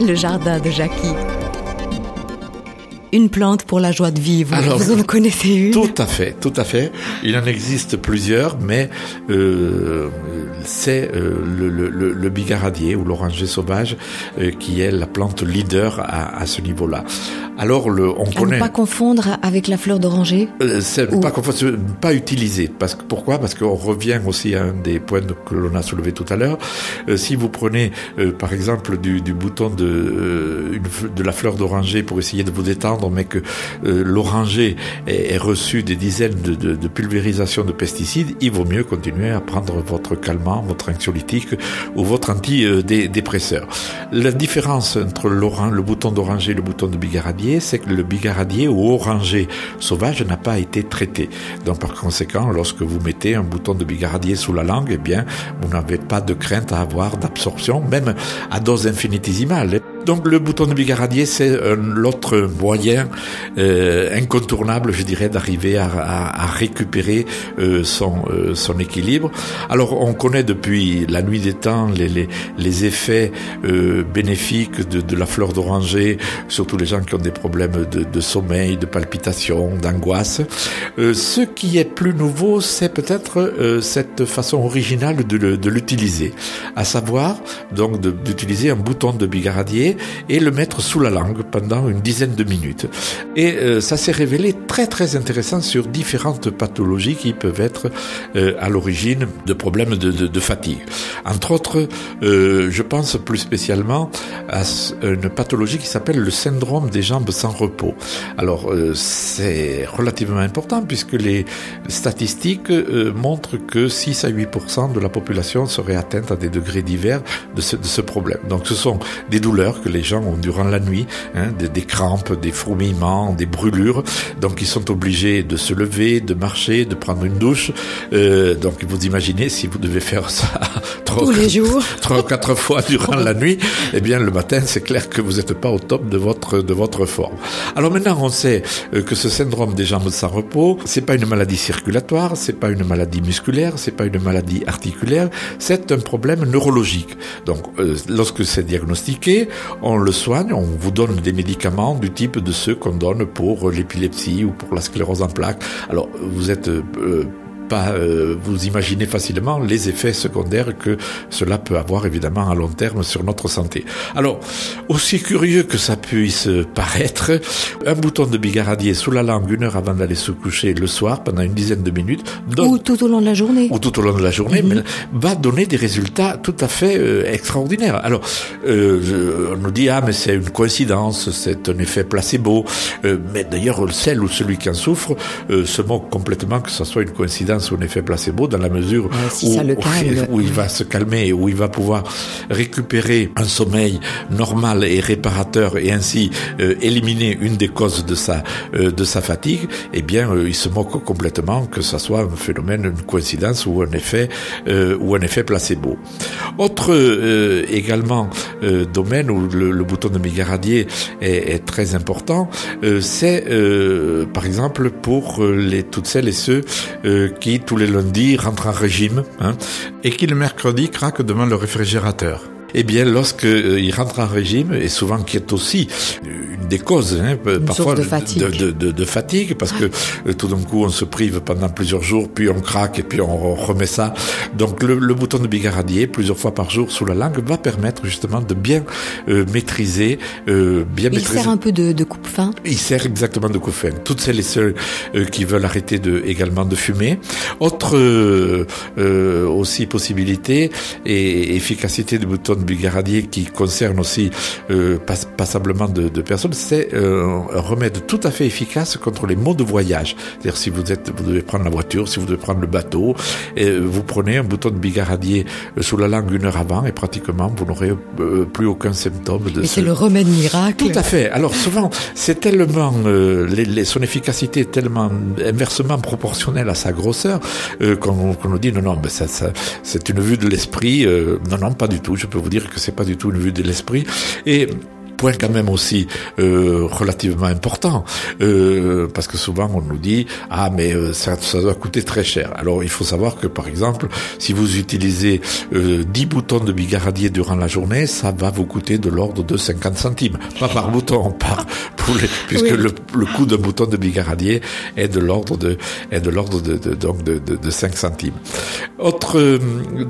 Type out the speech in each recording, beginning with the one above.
Le jardin de Jackie. Une plante pour la joie de vivre. Alors, Vous en connaissez une Tout à fait, tout à fait. Il en existe plusieurs, mais euh, c'est euh, le, le, le, le bigaradier ou l'oranger sauvage euh, qui est la plante leader à, à ce niveau-là. Alors, le, on À connaît. ne pas confondre avec la fleur d'oranger. C'est Ou- pas confondre, pas utilisé. Parce que pourquoi? Parce qu'on revient aussi à un des points que l'on a soulevé tout à l'heure. Si vous prenez, par exemple, du, du bouton de, une f- de la fleur d'oranger pour essayer de vous détendre, mais que euh, l'oranger est reçu des dizaines de, pulvérisations de pesticides, il vaut mieux continuer à prendre votre calmant, votre anxiolytique ou votre antidépresseur. La différence entre le bouton d'oranger et le bouton de bigaradier, c'est que le bigaradier ou oranger sauvage n'a pas été traité. Donc par conséquent, lorsque vous mettez un bouton de bigaradier sous la langue, eh bien, vous n'avez pas de crainte à avoir d'absorption, même à dose infinitésimale. Donc le bouton de bigaradier, c'est euh, l'autre moyen euh, incontournable, je dirais, d'arriver à, à- à récupérer euh, son, euh, son équilibre. Alors on connaît depuis la nuit des temps les, les, les effets euh, bénéfiques de, de la fleur d'oranger, surtout les gens qui ont des problèmes de, de sommeil, de palpitations, d'angoisse. Euh, ce qui est plus nouveau, c'est peut-être cette façon originale de, de l'utiliser, à savoir donc d'utiliser un bouton de bigaradier et le mettre sous la langue pendant une dizaine de minutes. Et euh, ça s'est révélé très très intéressant sur différentes pathologies qui peuvent être euh, à l'origine de problèmes de, fatigue. Entre autres, euh, je pense plus spécialement à une pathologie qui s'appelle le syndrome des jambes sans repos. Alors c'est relativement important puisque les statistiques montrent que 6 à 8% de la population serait atteinte à des degrés divers de ce problème. Donc ce sont des douleurs que les gens ont durant la nuit, hein, des, des crampes, des fourmillements, des brûlures. Donc ils sont obligés de se lever, de marcher, de prendre une douche. Euh, donc vous imaginez si vous devez faire ça trois, Tous les jours. trois ou quatre fois durant la nuit, eh bien le matin c'est clair que vous n'êtes pas au top de votre de votre forme. Alors maintenant on sait euh, que ce syndrome des jambes sans repos, c'est pas une maladie circulatoire, c'est pas une maladie musculaire, c'est pas une maladie articulaire, c'est un problème neurologique. Donc euh, lorsque c'est diagnostiqué, on le soigne, on vous donne des médicaments du type de ceux qu'on donne pour l'épilepsie ou pour la sclérose en plaques. Alors vous êtes euh, pas euh, vous imaginez facilement les effets secondaires que cela peut avoir évidemment à long terme sur notre santé. Alors, aussi curieux que ça puisse paraître, un bouton de bigaradier sous la langue une heure avant d'aller se coucher le soir pendant une dizaine de minutes donne- Ou tout au long de la journée. ou tout au long de la journée, Mhm. mais va donner des résultats tout à fait euh, extraordinaires. Alors, euh, on nous dit ah mais c'est une coïncidence, c'est un effet placebo. Mais d'ailleurs, celle ou celui qui en souffre se moque complètement que ce soit une coïncidence ou un effet placebo, dans la mesure si où, il va se calmer, où il va pouvoir récupérer un sommeil normal et réparateur et ainsi euh, éliminer une des causes de sa euh, de sa fatigue. Eh bien, euh, il se moque complètement que ça soit un phénomène, une coïncidence ou un effet ou un effet placebo. Autre également domaine où le, le bouton de Migaradier est, est très important, c'est par exemple pour les toutes celles et ceux euh, tous les lundis rentrent en régime hein, et qui le mercredi craquent devant le réfrigérateur. Eh bien, lorsque euh, rentre en régime, et souvent qui est aussi une des causes, hein, parfois de fatigue. de, de- de- fatigue, parce que euh, tout d'un coup on se prive pendant plusieurs jours, puis on craque et puis on remet ça. Donc le, le bouton de bigaradier, plusieurs fois par jour sous la langue, va permettre justement de bien euh, maîtriser, euh, bien Il maîtriser. sert un peu de, de coupe-fin. Il sert exactement de couffin. Toutes celles et ceux euh, qui veulent arrêter de, également de fumer. Autre euh, euh, aussi possibilité et efficacité du bouton de bigaradier qui concerne aussi euh, pas- passablement de, de personnes, c'est euh, un remède tout à fait efficace contre les maux de voyage. C'est-à-dire si vous êtes, vous devez prendre la voiture, si vous devez prendre le bateau, et vous prenez un bouton de bigaradier euh, sous la langue une heure avant et pratiquement vous n'aurez euh, plus aucun symptôme de Mais ce, c'est le remède miracle. tout à fait. Alors souvent, c'est tellement euh, les- les- son efficacité est tellement inversement proportionnelle à sa grosseur euh, qu'on nous dit non non, ça, ça c'est une vue de l'esprit. Euh, non non, pas du tout. Je peux vous dire que c'est pas du tout une vue de l'esprit. Et Point quand même aussi euh, relativement important, euh, parce que souvent on nous dit ah mais euh, ça, ça, doit coûter très cher. Alors il faut savoir que par exemple si vous utilisez euh, 10 boutons de bigaradier durant la journée, ça va vous coûter de l'ordre de 50 centimes, pas par bouton, par pour les, puisque oui. le, le, coût d'un bouton de bigaradier est de l'ordre de est de l'ordre de, de, donc de, de, de 5 centimes. Autre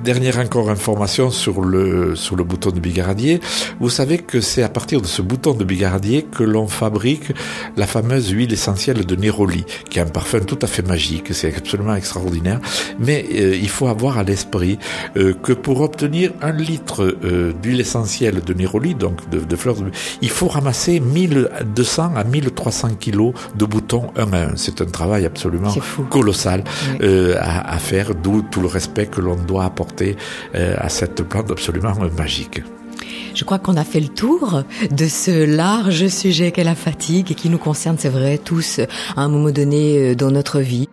dernière encore information sur le sur le bouton de bigaradier, vous savez que c'est à partir de ce bouton de bigaradier que l'on fabrique la fameuse huile essentielle de Néroli, qui est un parfum tout à fait magique, c'est absolument extraordinaire. Mais euh, il faut avoir à l'esprit euh, que pour obtenir un litre euh, d'huile essentielle de Néroli, donc de, de, fleurs, de... il faut ramasser 1200 à 1300 kilos de boutons un à un. C'est un travail absolument colossal oui. à, à, faire, d'où tout le respect que l'on doit apporter à cette plante absolument magique. Je crois qu'on a fait le tour de ce large sujet qu'est la fatigue et qui nous concerne, c'est vrai, tous à un moment donné dans notre vie.